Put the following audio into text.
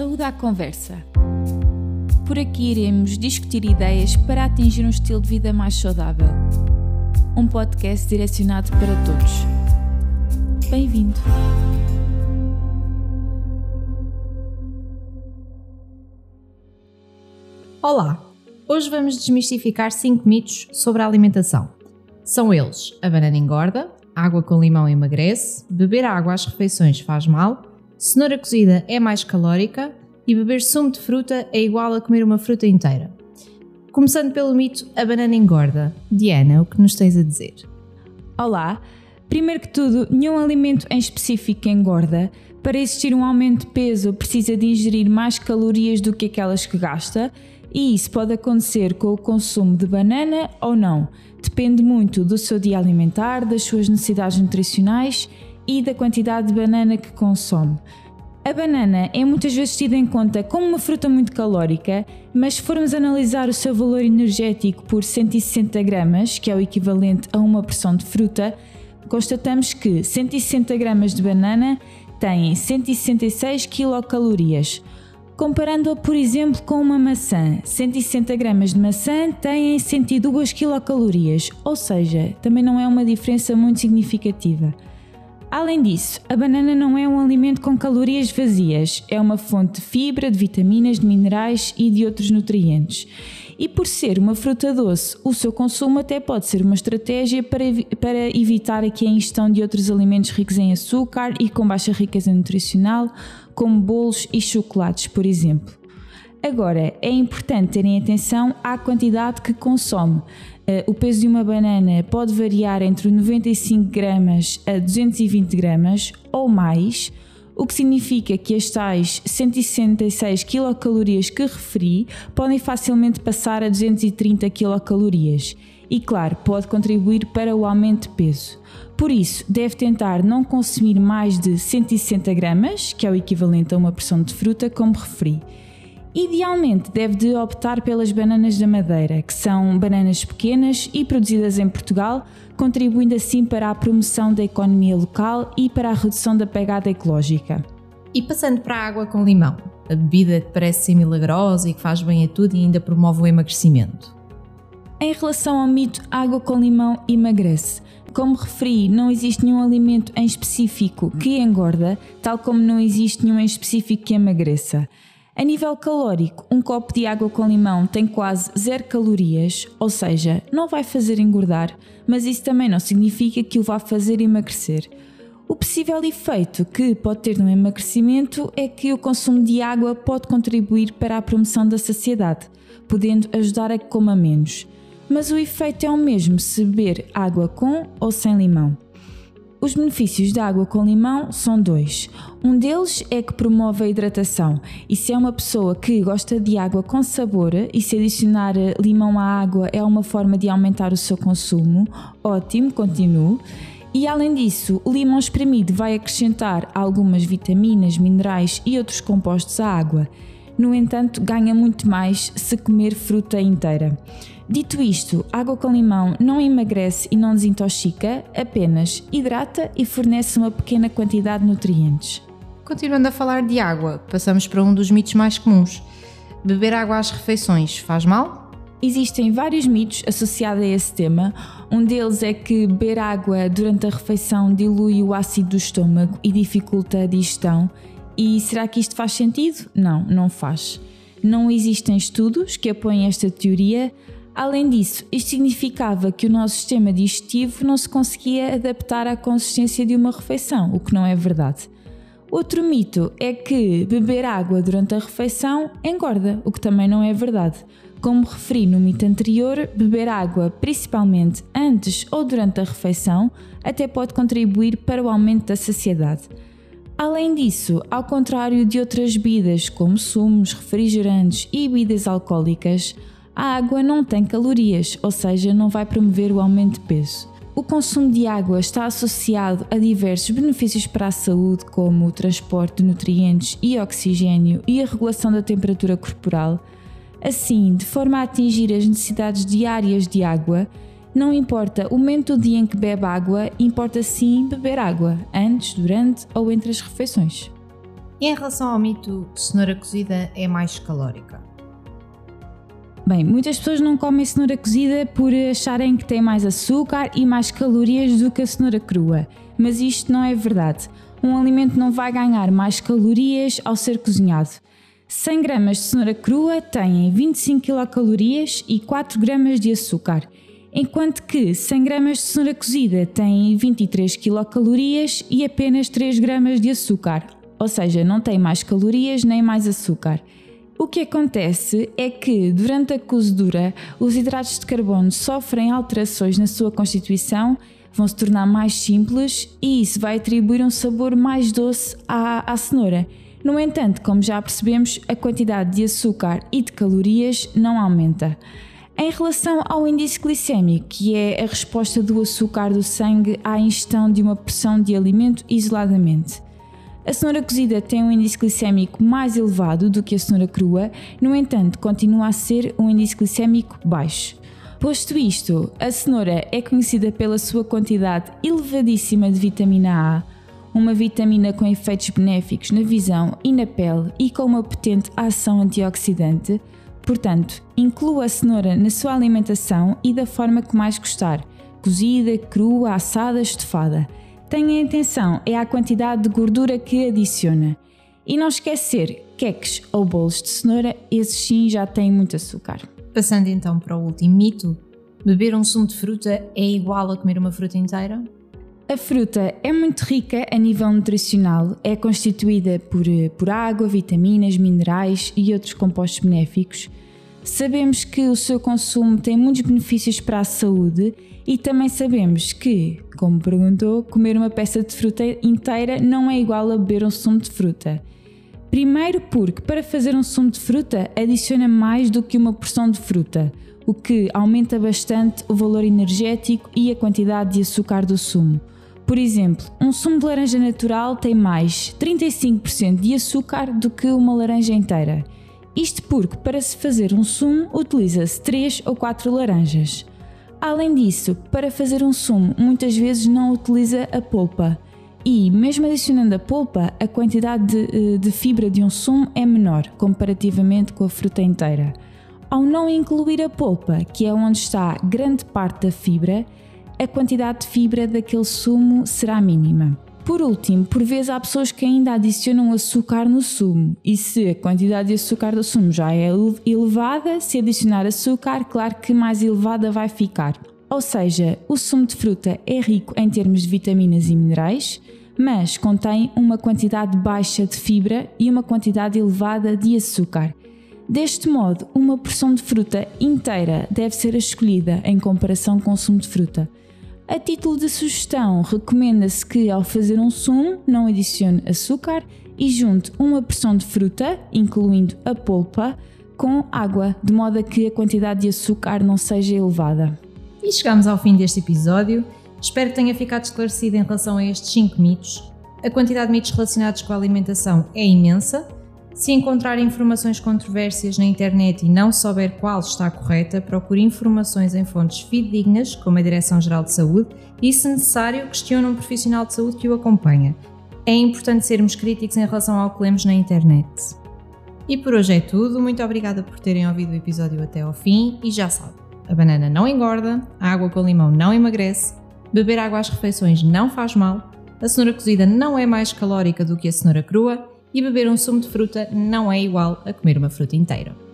Saúde à Conversa. Por aqui iremos discutir ideias para atingir um estilo de vida mais saudável. Um podcast direcionado para todos. Bem-vindo! Olá! Hoje vamos desmistificar 5 mitos sobre a alimentação. São eles: a banana engorda, água com limão emagrece, beber água às refeições faz mal, cenoura cozida é mais calórica e beber sumo de fruta é igual a comer uma fruta inteira. Começando pelo mito a banana engorda. Diana, o que nos tens a dizer? Olá! Primeiro que tudo, nenhum alimento em específico engorda. Para existir um aumento de peso, precisa de ingerir mais calorias do que aquelas que gasta, e isso pode acontecer com o consumo de banana ou não. Depende muito do seu dia alimentar, das suas necessidades nutricionais e da quantidade de banana que consome. A banana é muitas vezes tida em conta como uma fruta muito calórica, mas se formos analisar o seu valor energético por 160 gramas, que é o equivalente a uma porção de fruta, constatamos que 160 gramas de banana têm 166 quilocalorias. Comparando-a, por exemplo, com uma maçã, 160 gramas de maçã têm 102 quilocalorias, ou seja, também não é uma diferença muito significativa. Além disso, a banana não é um alimento com calorias vazias, é uma fonte de fibra, de vitaminas, de minerais e de outros nutrientes. E por ser uma fruta doce, o seu consumo até pode ser uma estratégia para, para evitar aqui a ingestão de outros alimentos ricos em açúcar e com baixa riqueza nutricional, como bolos e chocolates, por exemplo. Agora, é importante terem atenção à quantidade que consome. Eh, o peso de uma banana pode variar entre 95 gramas a 220 gramas ou mais, o que significa que as tais 166 quilocalorias que referi podem facilmente passar a 230 quilocalorias e, claro, pode contribuir para o aumento de peso. Por isso, deve tentar não consumir mais de 160 gramas, que é o equivalente a uma porção de fruta, como referi. Idealmente deve de optar pelas bananas da Madeira, que são bananas pequenas e produzidas em Portugal, contribuindo assim para a promoção da economia local e para a redução da pegada ecológica. E passando para a água com limão, a bebida que parece ser milagrosa e que faz bem a tudo e ainda promove o emagrecimento. Em relação ao mito água com limão emagrece, como referi, não existe nenhum alimento em específico que engorda, tal como não existe nenhum em específico que emagreça. A nível calórico, um copo de água com limão tem quase zero calorias, ou seja, não vai fazer engordar, mas isso também não significa que o vá fazer emagrecer. O possível efeito que pode ter no emagrecimento é que o consumo de água pode contribuir para a promoção da saciedade, podendo ajudar a que coma menos. Mas o efeito é o mesmo se beber água com ou sem limão. Os benefícios da água com limão são dois. Um deles é que promove a hidratação, e se é uma pessoa que gosta de água com sabor e se adicionar limão à água é uma forma de aumentar o seu consumo, ótimo, continue. E além disso, o limão espremido vai acrescentar algumas vitaminas, minerais e outros compostos à água. No entanto, ganha muito mais se comer fruta inteira. Dito isto, água com limão não emagrece e não desintoxica, apenas hidrata e fornece uma pequena quantidade de nutrientes. Continuando a falar de água, passamos para um dos mitos mais comuns. Beber água às refeições faz mal? Existem vários mitos associados a esse tema. Um deles é que beber água durante a refeição dilui o ácido do estômago e dificulta a digestão. E será que isto faz sentido? Não, não faz. Não existem estudos que apoiem esta teoria, Além disso, isto significava que o nosso sistema digestivo não se conseguia adaptar à consistência de uma refeição, o que não é verdade. Outro mito é que beber água durante a refeição engorda, o que também não é verdade. Como referi no mito anterior, beber água, principalmente antes ou durante a refeição, até pode contribuir para o aumento da saciedade. Além disso, ao contrário de outras bebidas como sumos, refrigerantes e bebidas alcoólicas, a água não tem calorias, ou seja, não vai promover o aumento de peso. O consumo de água está associado a diversos benefícios para a saúde, como o transporte de nutrientes e oxigênio e a regulação da temperatura corporal. Assim, de forma a atingir as necessidades diárias de água, não importa o momento do dia em que bebe água, importa sim beber água, antes, durante ou entre as refeições. Em relação ao mito, cenoura cozida é mais calórica. Bem, muitas pessoas não comem cenoura cozida por acharem que tem mais açúcar e mais calorias do que a cenoura crua, mas isto não é verdade. Um alimento não vai ganhar mais calorias ao ser cozinhado. 100 gramas de cenoura crua têm 25 quilocalorias e 4 gramas de açúcar, enquanto que 100 gramas de cenoura cozida têm 23 quilocalorias e apenas 3 gramas de açúcar, ou seja, não tem mais calorias nem mais açúcar. O que acontece é que, durante a cozedura, os hidratos de carbono sofrem alterações na sua constituição, vão se tornar mais simples e isso vai atribuir um sabor mais doce à, à cenoura. No entanto, como já percebemos, a quantidade de açúcar e de calorias não aumenta. Em relação ao índice glicémico, que é a resposta do açúcar do sangue à ingestão de uma porção de alimento isoladamente. A cenoura cozida tem um índice glicêmico mais elevado do que a cenoura crua, no entanto, continua a ser um índice glicêmico baixo. Posto isto, a cenoura é conhecida pela sua quantidade elevadíssima de vitamina A, uma vitamina com efeitos benéficos na visão e na pele e com uma potente ação antioxidante. Portanto, inclua a cenoura na sua alimentação e da forma que mais gostar: cozida, crua, assada, estofada. Tenha atenção é a quantidade de gordura que adiciona. E não esquecer, queques ou bolos de cenoura, esses sim já têm muito açúcar. Passando então para o último mito, beber um sumo de fruta é igual a comer uma fruta inteira? A fruta é muito rica a nível nutricional, é constituída por, por água, vitaminas, minerais e outros compostos benéficos. Sabemos que o seu consumo tem muitos benefícios para a saúde e também sabemos que, como perguntou, comer uma peça de fruta inteira não é igual a beber um sumo de fruta. Primeiro, porque para fazer um sumo de fruta adiciona mais do que uma porção de fruta, o que aumenta bastante o valor energético e a quantidade de açúcar do sumo. Por exemplo, um sumo de laranja natural tem mais 35% de açúcar do que uma laranja inteira. Isto porque, para se fazer um sumo, utiliza-se 3 ou 4 laranjas. Além disso, para fazer um sumo, muitas vezes não utiliza a polpa. E, mesmo adicionando a polpa, a quantidade de, eh, de, fibra de um sumo é menor comparativamente com a fruta inteira. Ao não incluir a polpa, que é onde está grande parte da fibra, a quantidade de fibra daquele sumo será mínima. Por último, por vezes há pessoas que ainda adicionam açúcar no sumo, e se a quantidade de açúcar do sumo já é elevada, se adicionar açúcar, claro que mais elevada vai ficar. Ou seja, o sumo de fruta é rico em termos de vitaminas e minerais, mas contém uma quantidade baixa de fibra e uma quantidade elevada de açúcar. Deste modo, uma porção de fruta inteira deve ser escolhida em comparação com o sumo de fruta. A título de sugestão, recomenda-se que ao fazer um sumo não adicione açúcar e junte uma porção de fruta, incluindo a polpa, com água, de modo a que a quantidade de açúcar não seja elevada. E chegamos ao fim deste episódio. Espero que tenha ficado esclarecido em relação a estes 5 mitos. A quantidade de mitos relacionados com a alimentação é imensa se encontrar informações controversas na internet e não souber qual está correta, procure informações em fontes fidedignas, como a Direção-Geral de Saúde, e, se necessário, questione um profissional de saúde que o acompanha. É importante sermos críticos em relação ao que lemos na internet. E por hoje é tudo. Muito obrigada por terem ouvido o episódio até ao fim e já sabe, a banana não engorda, a água com limão não emagrece, beber água às refeições não faz mal, a cenoura cozida não é mais calórica do que a cenoura crua e beber um sumo de fruta não é igual a comer uma fruta inteira.